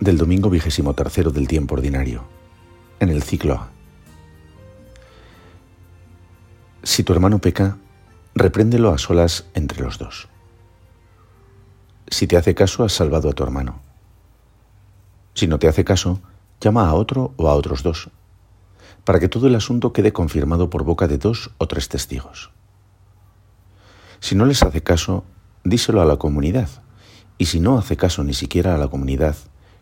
del domingo vigésimo tercero del tiempo ordinario, en el ciclo A. Si tu hermano peca, repréndelo a solas entre los dos. Si te hace caso, has salvado a tu hermano. Si no te hace caso, llama a otro o a otros dos, para que todo el asunto quede confirmado por boca de dos o tres testigos. Si no les hace caso, díselo a la comunidad, y si no hace caso ni siquiera a la comunidad,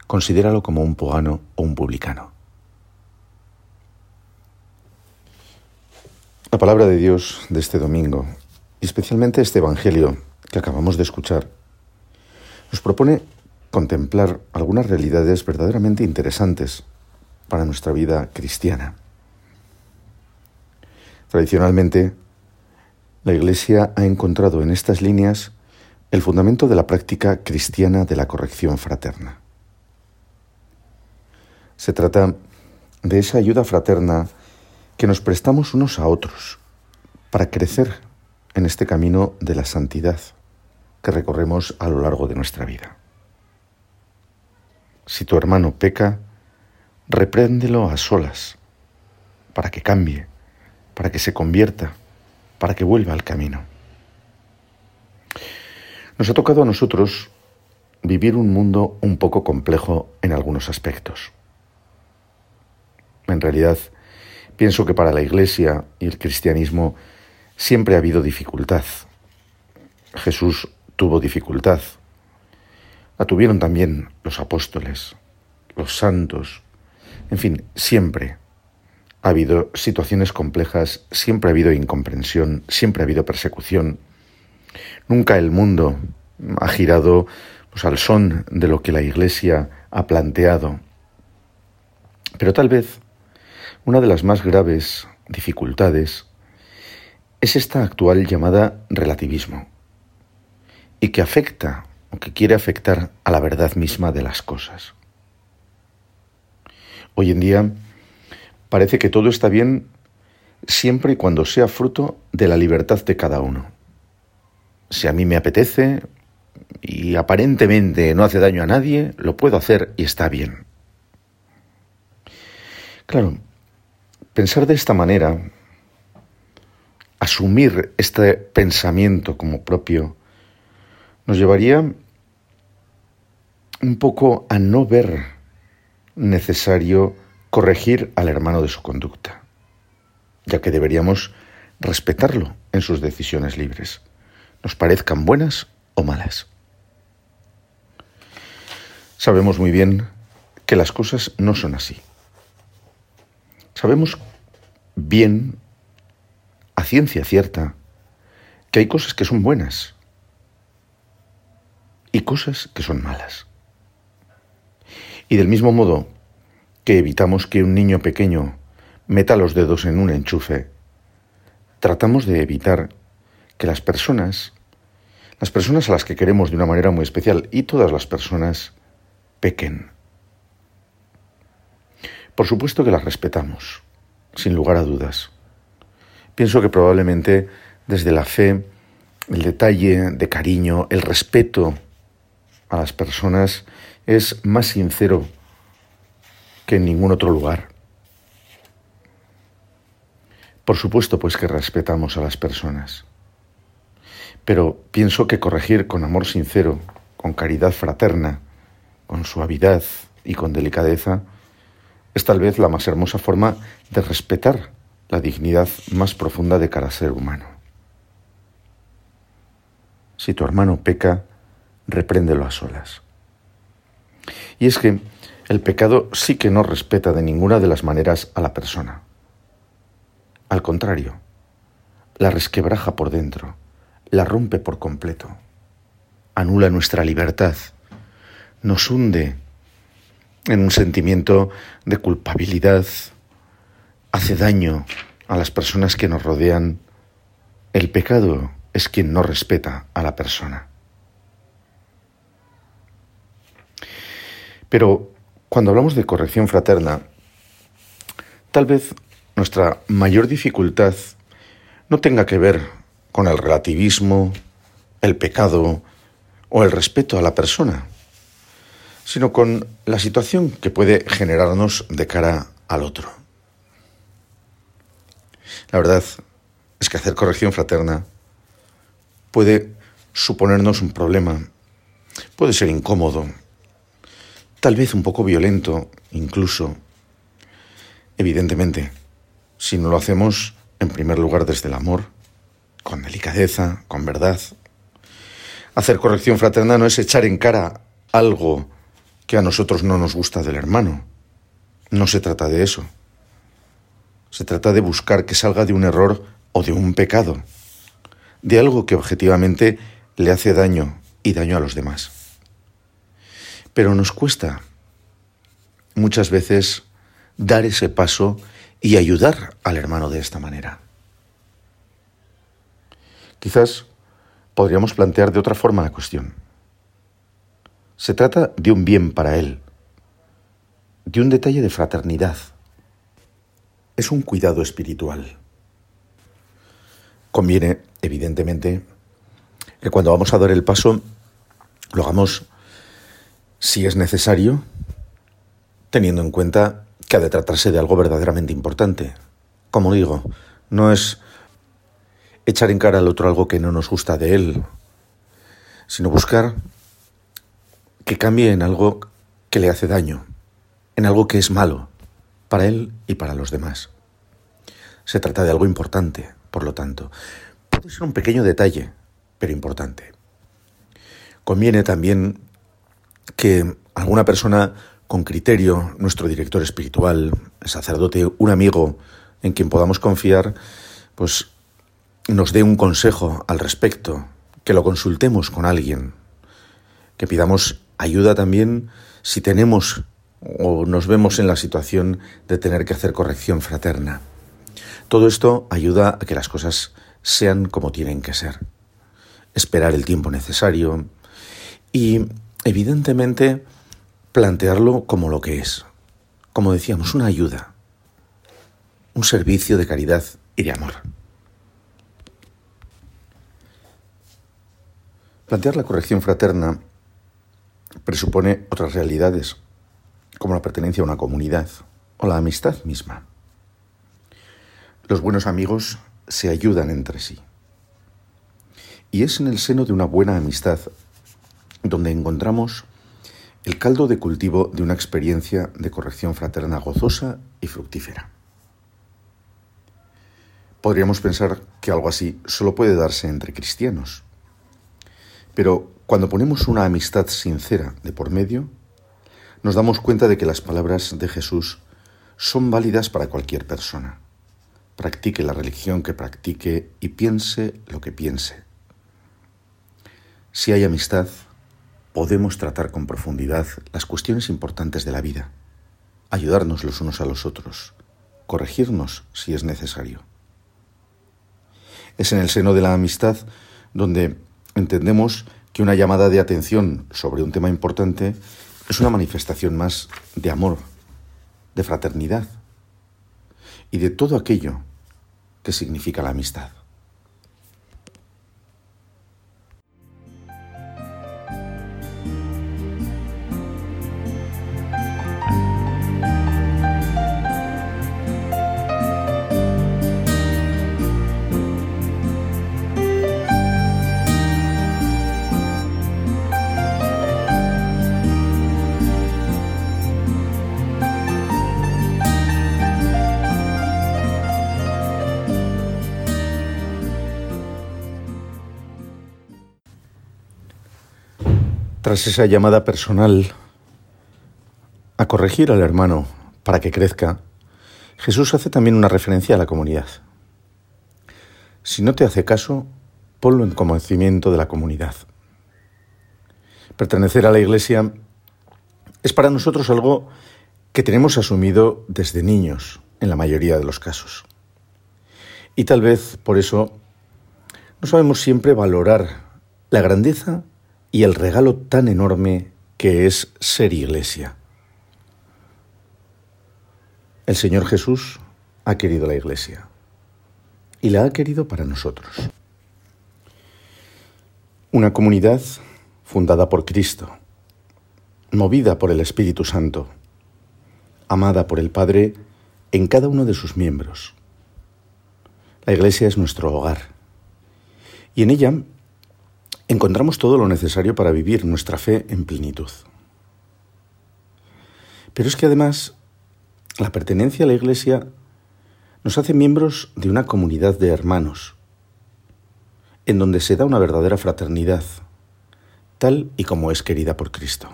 considéralo como un pogano o un publicano. La palabra de Dios de este domingo, y especialmente este Evangelio que acabamos de escuchar, nos propone contemplar algunas realidades verdaderamente interesantes para nuestra vida cristiana. Tradicionalmente, la Iglesia ha encontrado en estas líneas el fundamento de la práctica cristiana de la corrección fraterna. Se trata de esa ayuda fraterna que nos prestamos unos a otros para crecer en este camino de la santidad que recorremos a lo largo de nuestra vida. Si tu hermano peca, repréndelo a solas, para que cambie, para que se convierta, para que vuelva al camino. Nos ha tocado a nosotros vivir un mundo un poco complejo en algunos aspectos. En realidad, pienso que para la Iglesia y el cristianismo siempre ha habido dificultad. Jesús tuvo dificultad. La tuvieron también los apóstoles, los santos. En fin, siempre ha habido situaciones complejas, siempre ha habido incomprensión, siempre ha habido persecución. Nunca el mundo ha girado pues, al son de lo que la Iglesia ha planteado. Pero tal vez una de las más graves dificultades es esta actual llamada relativismo y que afecta o que quiere afectar a la verdad misma de las cosas. Hoy en día parece que todo está bien siempre y cuando sea fruto de la libertad de cada uno. Si a mí me apetece y aparentemente no hace daño a nadie, lo puedo hacer y está bien. Claro, Pensar de esta manera, asumir este pensamiento como propio, nos llevaría un poco a no ver necesario corregir al hermano de su conducta, ya que deberíamos respetarlo en sus decisiones libres, nos parezcan buenas o malas. Sabemos muy bien que las cosas no son así. Sabemos bien, a ciencia cierta, que hay cosas que son buenas y cosas que son malas. Y del mismo modo que evitamos que un niño pequeño meta los dedos en un enchufe, tratamos de evitar que las personas, las personas a las que queremos de una manera muy especial y todas las personas, pequen. Por supuesto que las respetamos, sin lugar a dudas. Pienso que probablemente desde la fe, el detalle de cariño, el respeto a las personas es más sincero que en ningún otro lugar. Por supuesto, pues que respetamos a las personas. Pero pienso que corregir con amor sincero, con caridad fraterna, con suavidad y con delicadeza, es tal vez la más hermosa forma de respetar la dignidad más profunda de cada ser humano. Si tu hermano peca, repréndelo a solas. Y es que el pecado sí que no respeta de ninguna de las maneras a la persona. Al contrario, la resquebraja por dentro, la rompe por completo, anula nuestra libertad, nos hunde en un sentimiento de culpabilidad, hace daño a las personas que nos rodean. El pecado es quien no respeta a la persona. Pero cuando hablamos de corrección fraterna, tal vez nuestra mayor dificultad no tenga que ver con el relativismo, el pecado o el respeto a la persona, sino con la situación que puede generarnos de cara al otro. La verdad es que hacer corrección fraterna puede suponernos un problema, puede ser incómodo, tal vez un poco violento incluso. Evidentemente, si no lo hacemos en primer lugar desde el amor, con delicadeza, con verdad. Hacer corrección fraterna no es echar en cara algo que a nosotros no nos gusta del hermano. No se trata de eso. Se trata de buscar que salga de un error o de un pecado, de algo que objetivamente le hace daño y daño a los demás. Pero nos cuesta muchas veces dar ese paso y ayudar al hermano de esta manera. Quizás podríamos plantear de otra forma la cuestión. Se trata de un bien para él, de un detalle de fraternidad. Es un cuidado espiritual. Conviene, evidentemente, que cuando vamos a dar el paso, lo hagamos, si es necesario, teniendo en cuenta que ha de tratarse de algo verdaderamente importante. Como digo, no es echar en cara al otro algo que no nos gusta de él, sino buscar que cambie en algo que le hace daño, en algo que es malo para él y para los demás. Se trata de algo importante, por lo tanto. Puede ser un pequeño detalle, pero importante. Conviene también que alguna persona con criterio, nuestro director espiritual, sacerdote, un amigo en quien podamos confiar, pues nos dé un consejo al respecto, que lo consultemos con alguien, que pidamos ayuda también si tenemos o nos vemos en la situación de tener que hacer corrección fraterna. Todo esto ayuda a que las cosas sean como tienen que ser. Esperar el tiempo necesario y, evidentemente, plantearlo como lo que es. Como decíamos, una ayuda, un servicio de caridad y de amor. Plantear la corrección fraterna presupone otras realidades, como la pertenencia a una comunidad o la amistad misma. Los buenos amigos se ayudan entre sí. Y es en el seno de una buena amistad donde encontramos el caldo de cultivo de una experiencia de corrección fraterna gozosa y fructífera. Podríamos pensar que algo así solo puede darse entre cristianos pero cuando ponemos una amistad sincera de por medio, nos damos cuenta de que las palabras de Jesús son válidas para cualquier persona. Practique la religión que practique y piense lo que piense. Si hay amistad, podemos tratar con profundidad las cuestiones importantes de la vida, ayudarnos los unos a los otros, corregirnos si es necesario. Es en el seno de la amistad donde entendemos que una llamada de atención sobre un tema importante es una manifestación más de amor, de fraternidad y de todo aquello que significa la amistad. Tras esa llamada personal a corregir al hermano para que crezca, Jesús hace también una referencia a la comunidad. Si no te hace caso, ponlo en conocimiento de la comunidad. Pertenecer a la Iglesia es para nosotros algo que tenemos asumido desde niños, en la mayoría de los casos. Y tal vez por eso no sabemos siempre valorar la grandeza y el regalo tan enorme que es ser iglesia. El Señor Jesús ha querido la iglesia y la ha querido para nosotros. Una comunidad fundada por Cristo, movida por el Espíritu Santo, amada por el Padre en cada uno de sus miembros. La Iglesia es nuestro hogar y en ella encontramos todo lo necesario para vivir nuestra fe en plenitud. Pero es que además la pertenencia a la Iglesia nos hace miembros de una comunidad de hermanos, en donde se da una verdadera fraternidad, tal y como es querida por Cristo.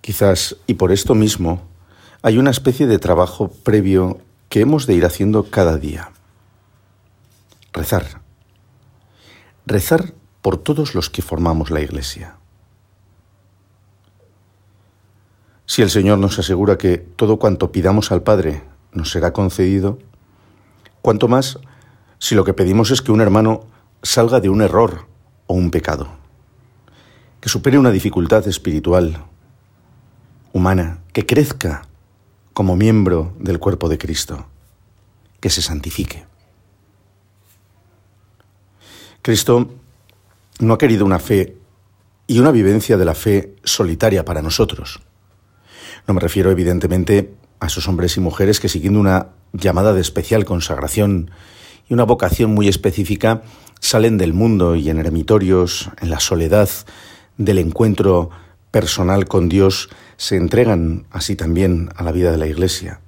Quizás, y por esto mismo, hay una especie de trabajo previo que hemos de ir haciendo cada día. Rezar. Rezar por todos los que formamos la Iglesia. Si el Señor nos asegura que todo cuanto pidamos al Padre nos será concedido, cuanto más si lo que pedimos es que un hermano salga de un error o un pecado, que supere una dificultad espiritual, humana, que crezca como miembro del cuerpo de Cristo, que se santifique. Cristo no ha querido una fe y una vivencia de la fe solitaria para nosotros. No me refiero evidentemente a esos hombres y mujeres que siguiendo una llamada de especial consagración y una vocación muy específica salen del mundo y en eremitorios, en la soledad del encuentro personal con Dios, se entregan así también a la vida de la Iglesia.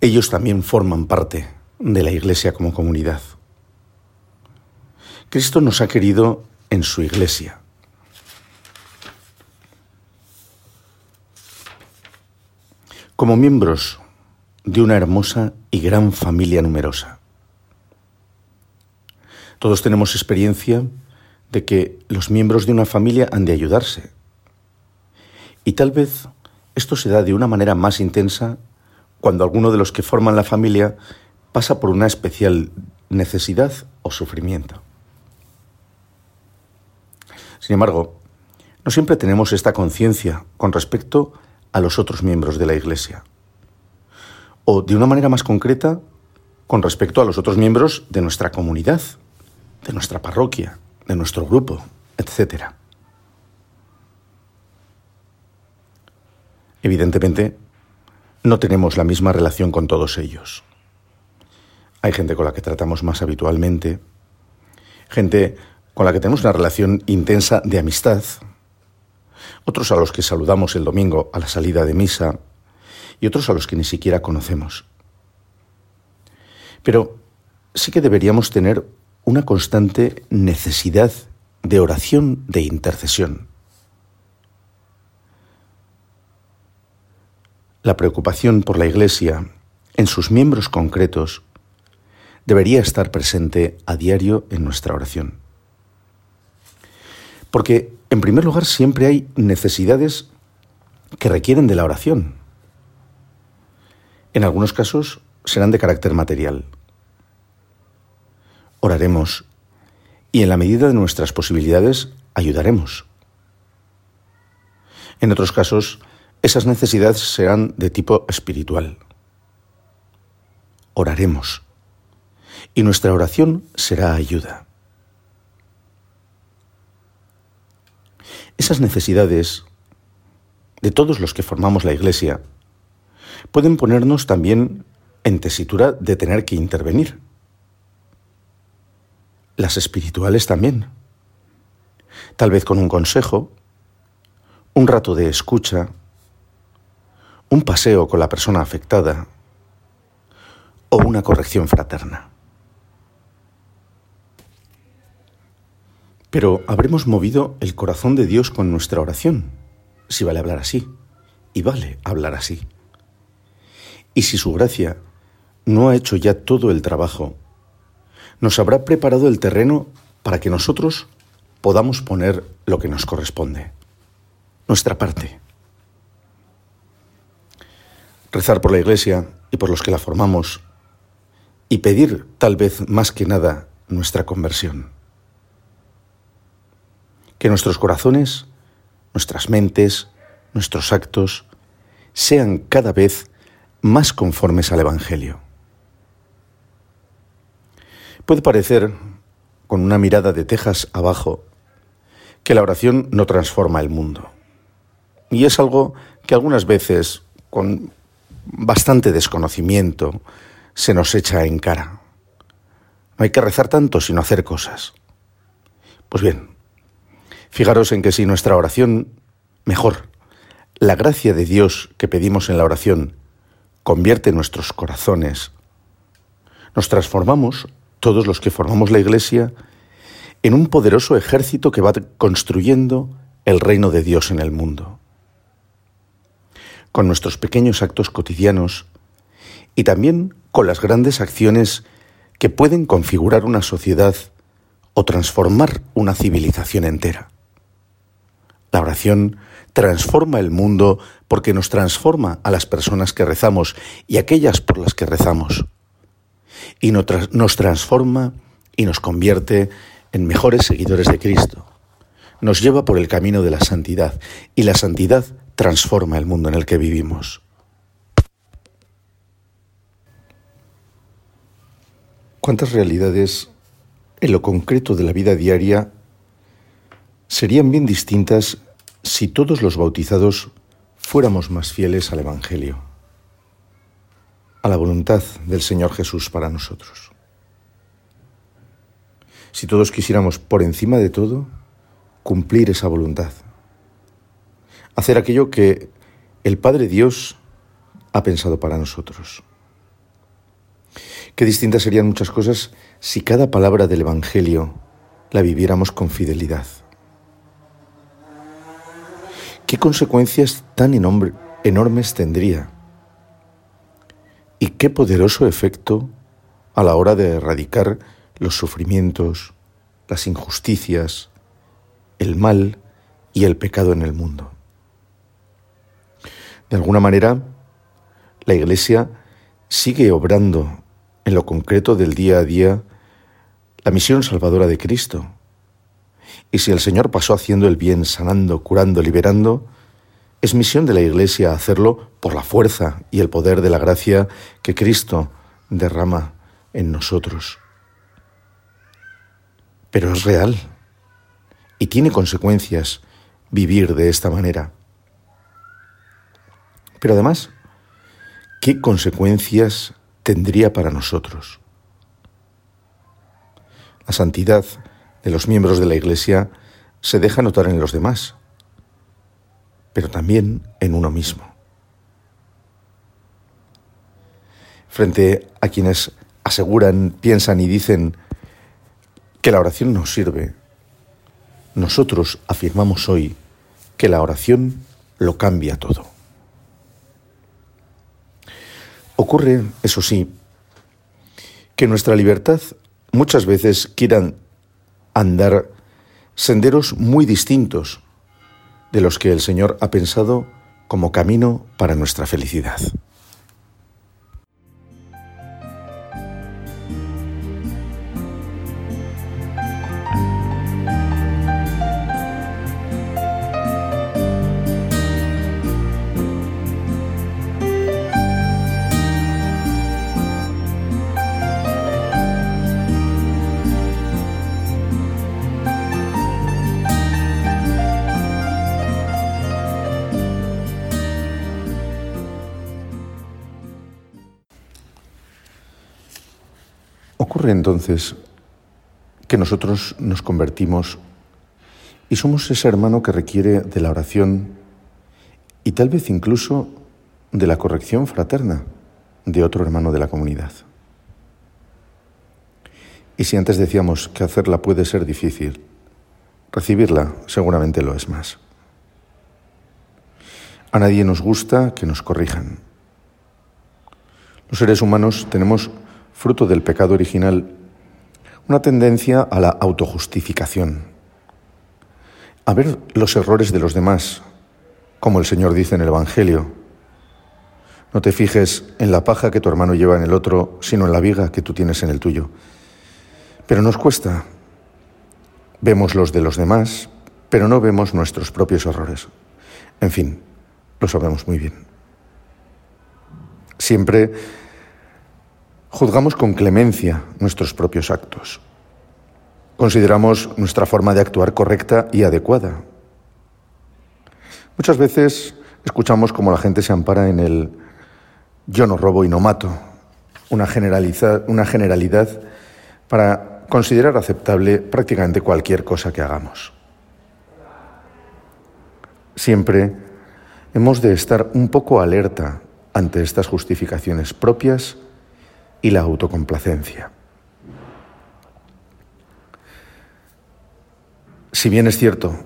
Ellos también forman parte de la Iglesia como comunidad. Cristo nos ha querido en su Iglesia. Como miembros de una hermosa y gran familia numerosa. Todos tenemos experiencia de que los miembros de una familia han de ayudarse. Y tal vez esto se da de una manera más intensa cuando alguno de los que forman la familia pasa por una especial necesidad o sufrimiento. Sin embargo, no siempre tenemos esta conciencia con respecto a los otros miembros de la Iglesia. O de una manera más concreta, con respecto a los otros miembros de nuestra comunidad, de nuestra parroquia, de nuestro grupo, etc. Evidentemente, no tenemos la misma relación con todos ellos. Hay gente con la que tratamos más habitualmente, gente con la que tenemos una relación intensa de amistad, otros a los que saludamos el domingo a la salida de misa y otros a los que ni siquiera conocemos. Pero sí que deberíamos tener una constante necesidad de oración, de intercesión. La preocupación por la Iglesia en sus miembros concretos debería estar presente a diario en nuestra oración. Porque, en primer lugar, siempre hay necesidades que requieren de la oración. En algunos casos serán de carácter material, oraremos y en la medida de nuestras posibilidades ayudaremos. En otros casos, esas necesidades serán de tipo espiritual. Oraremos y nuestra oración será ayuda. Esas necesidades de todos los que formamos la Iglesia pueden ponernos también en tesitura de tener que intervenir las espirituales también. Tal vez con un consejo, un rato de escucha, un paseo con la persona afectada o una corrección fraterna. Pero habremos movido el corazón de Dios con nuestra oración, si vale hablar así, y vale hablar así. Y si su gracia no ha hecho ya todo el trabajo nos habrá preparado el terreno para que nosotros podamos poner lo que nos corresponde, nuestra parte. Rezar por la Iglesia y por los que la formamos y pedir tal vez más que nada nuestra conversión. Que nuestros corazones, nuestras mentes, nuestros actos sean cada vez más conformes al Evangelio. Puede parecer, con una mirada de tejas abajo, que la oración no transforma el mundo. Y es algo que algunas veces, con bastante desconocimiento, se nos echa en cara. No hay que rezar tanto sino hacer cosas. Pues bien, fijaros en que si nuestra oración, mejor, la gracia de Dios que pedimos en la oración, convierte nuestros corazones, nos transformamos, todos los que formamos la Iglesia, en un poderoso ejército que va construyendo el reino de Dios en el mundo. Con nuestros pequeños actos cotidianos y también con las grandes acciones que pueden configurar una sociedad o transformar una civilización entera. La oración transforma el mundo porque nos transforma a las personas que rezamos y aquellas por las que rezamos. Y nos transforma y nos convierte en mejores seguidores de Cristo. Nos lleva por el camino de la santidad y la santidad transforma el mundo en el que vivimos. ¿Cuántas realidades en lo concreto de la vida diaria serían bien distintas si todos los bautizados fuéramos más fieles al Evangelio, a la voluntad del Señor Jesús para nosotros? si todos quisiéramos, por encima de todo, cumplir esa voluntad. Hacer aquello que el Padre Dios ha pensado para nosotros. Qué distintas serían muchas cosas si cada palabra del Evangelio la viviéramos con fidelidad. ¿Qué consecuencias tan enormes tendría? ¿Y qué poderoso efecto a la hora de erradicar los sufrimientos, las injusticias, el mal y el pecado en el mundo. De alguna manera, la Iglesia sigue obrando en lo concreto del día a día la misión salvadora de Cristo. Y si el Señor pasó haciendo el bien, sanando, curando, liberando, es misión de la Iglesia hacerlo por la fuerza y el poder de la gracia que Cristo derrama en nosotros pero es real y tiene consecuencias vivir de esta manera. Pero además, ¿qué consecuencias tendría para nosotros? La santidad de los miembros de la Iglesia se deja notar en los demás, pero también en uno mismo. Frente a quienes aseguran, piensan y dicen que la oración nos sirve, nosotros afirmamos hoy que la oración lo cambia todo. Ocurre, eso sí, que nuestra libertad muchas veces quieran andar senderos muy distintos de los que el Señor ha pensado como camino para nuestra felicidad. Entonces que nosotros nos convertimos y somos ese hermano que requiere de la oración y tal vez incluso de la corrección fraterna de otro hermano de la comunidad. Y si antes decíamos que hacerla puede ser difícil, recibirla seguramente lo es más. A nadie nos gusta que nos corrijan. Los seres humanos tenemos fruto del pecado original, una tendencia a la autojustificación. a ver los errores de los demás, como el Señor dice en el Evangelio. No te fijes en la paja que tu hermano lleva en el otro, sino en la viga que tú tienes en el tuyo. Pero nos cuesta. Vemos los de los demás, pero no vemos nuestros propios errores. En fin, lo sabemos muy bien. Siempre juzgamos con clemencia nuestros propios actos. Consideramos nuestra forma de actuar correcta y adecuada. Muchas veces escuchamos cómo la gente se ampara en el yo no robo y no mato, una, una generalidad para considerar aceptable prácticamente cualquier cosa que hagamos. Siempre hemos de estar un poco alerta ante estas justificaciones propias y la autocomplacencia. Si bien es cierto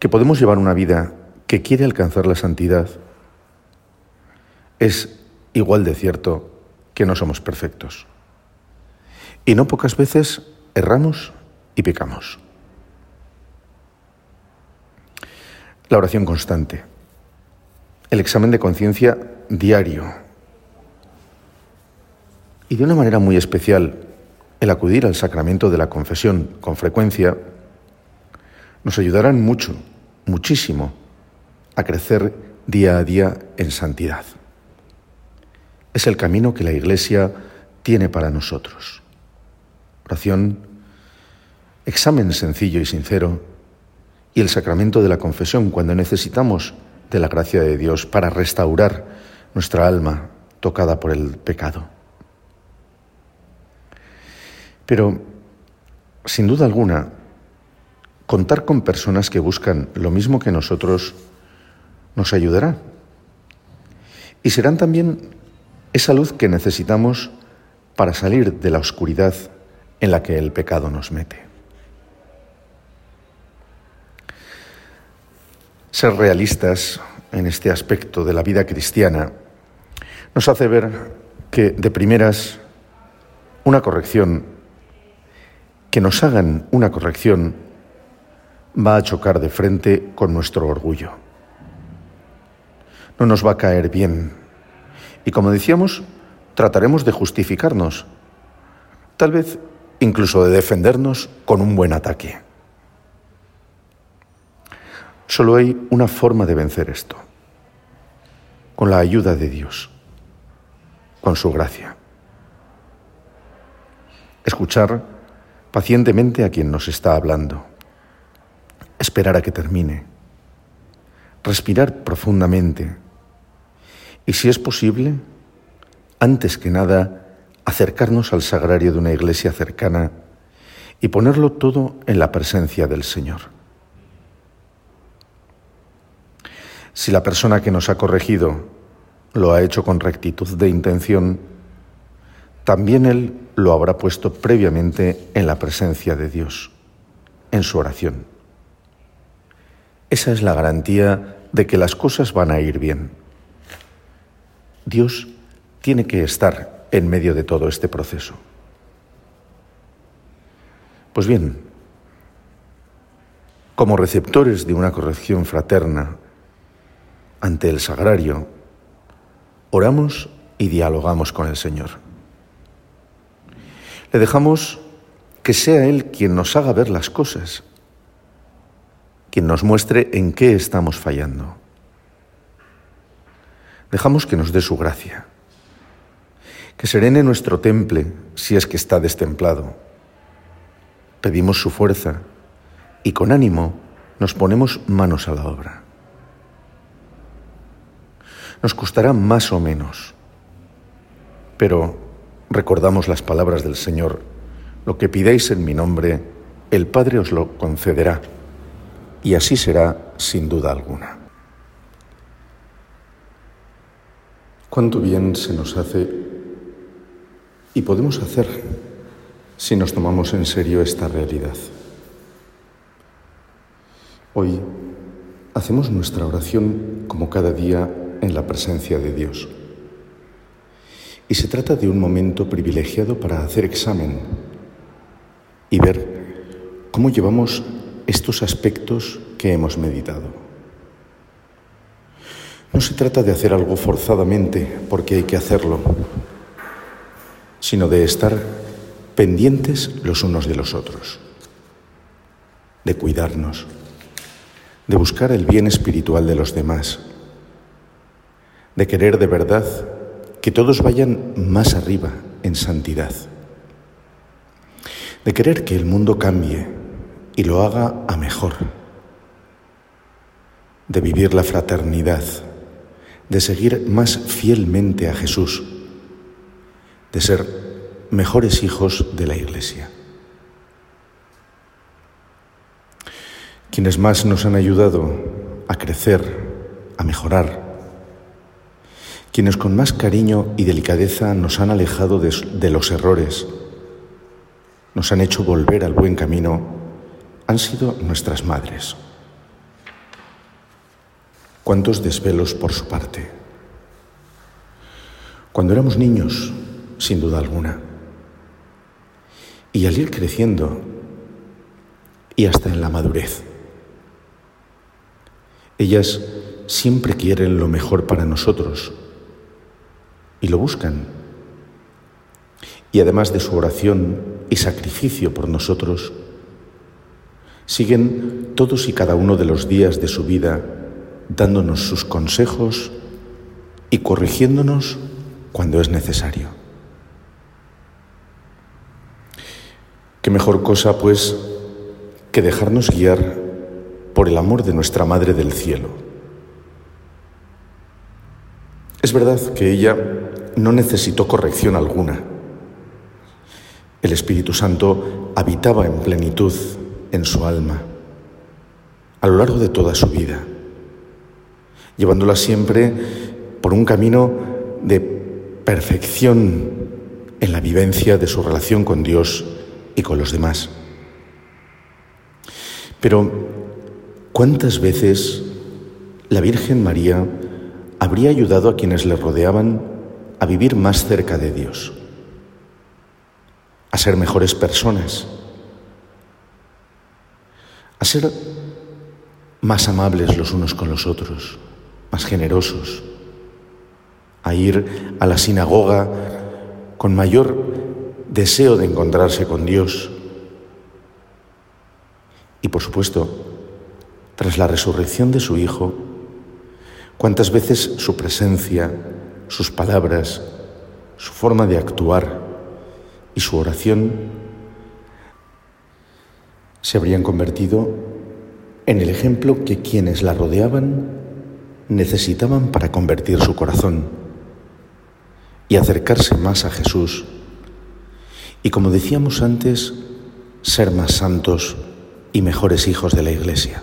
que podemos llevar una vida que quiere alcanzar la santidad, es igual de cierto que no somos perfectos. Y no pocas veces erramos y pecamos. La oración constante, el examen de conciencia diario y de una manera muy especial el acudir al sacramento de la confesión con frecuencia nos ayudarán mucho, muchísimo, a crecer día a día en santidad. Es el camino que la Iglesia tiene para nosotros. Oración, examen sencillo y sincero y el sacramento de la confesión cuando necesitamos de la gracia de Dios para restaurar nuestra alma tocada por el pecado. Pero, sin duda alguna, contar con personas que buscan lo mismo que nosotros nos ayudará. Y serán también esa luz que necesitamos para salir de la oscuridad en la que el pecado nos mete. Ser realistas en este aspecto de la vida cristiana nos hace ver que de primeras una corrección, que nos hagan una corrección, va a chocar de frente con nuestro orgullo. No nos va a caer bien. Y como decíamos, trataremos de justificarnos, tal vez incluso de defendernos con un buen ataque. Solo hay una forma de vencer esto, con la ayuda de Dios, con su gracia. Escuchar pacientemente a quien nos está hablando, esperar a que termine, respirar profundamente. Y, si es posible, antes que nada, acercarnos al sagrario de una iglesia cercana y ponerlo todo en la presencia del Señor. Si la persona que nos ha corregido lo ha hecho con rectitud de intención, también Él lo habrá puesto previamente en la presencia de Dios, en su oración. Esa es la garantía de que las cosas van a ir bien. Dios tiene que estar en medio de todo este proceso. Pues bien, como receptores de una corrección fraterna, ante el sagrario, oramos y dialogamos con el Señor. Le dejamos que sea Él quien nos haga ver las cosas, quien nos muestre en qué estamos fallando. Dejamos que nos dé su gracia, que serene nuestro temple si es que está destemplado. Pedimos su fuerza y con ánimo nos ponemos manos a la obra nos costará más o menos. Pero recordamos las palabras del Señor, lo que pidáis en mi nombre, el Padre os lo concederá, y así será sin duda alguna. Cuánto bien se nos hace y podemos hacer si nos tomamos en serio esta realidad. Hoy hacemos nuestra oración como cada día en la presencia de Dios. Y se trata de un momento privilegiado para hacer examen y ver cómo llevamos estos aspectos que hemos meditado. No se trata de hacer algo forzadamente porque hay que hacerlo, sino de estar pendientes los unos de los otros, de cuidarnos, de buscar el bien espiritual de los demás, de querer de verdad que todos vayan más arriba en santidad, de querer que el mundo cambie y lo haga a mejor, de vivir la fraternidad, de seguir más fielmente a Jesús, de ser mejores hijos de la Iglesia. Quienes más nos han ayudado a crecer, a mejorar, quienes con más cariño y delicadeza nos han alejado de, los errores, nos han hecho volver al buen camino, han sido nuestras madres. ¿Cuántos desvelos por su parte? Cuando éramos niños, sin duda alguna. Y al ir creciendo, y hasta en la madurez. Ellas siempre quieren lo mejor para nosotros, y lo buscan. Y además de su oración y sacrificio por nosotros, siguen todos y cada uno de los días de su vida dándonos sus consejos y corrigiéndonos cuando es necesario. Qué mejor cosa, pues, que dejarnos guiar por el amor de nuestra Madre del Cielo. Es verdad que ella no necesitó corrección alguna. El Espíritu Santo habitaba en plenitud en su alma a lo largo de toda su vida, llevándola siempre por un camino de perfección en la vivencia de su relación con Dios y con los demás. Pero, ¿cuántas veces la Virgen María habría ayudado a quienes le rodeaban a vivir más cerca de Dios, a ser mejores personas, a ser más amables los unos con los otros, más generosos, a ir a la sinagoga con mayor deseo de encontrarse con Dios. Y por supuesto, tras la resurrección de su Hijo, cuántas veces su presencia sus palabras, su forma de actuar y su oración se habrían convertido en el ejemplo que quienes la rodeaban necesitaban para convertir su corazón y acercarse más a Jesús y, como decíamos antes, ser más santos y mejores hijos de la Iglesia.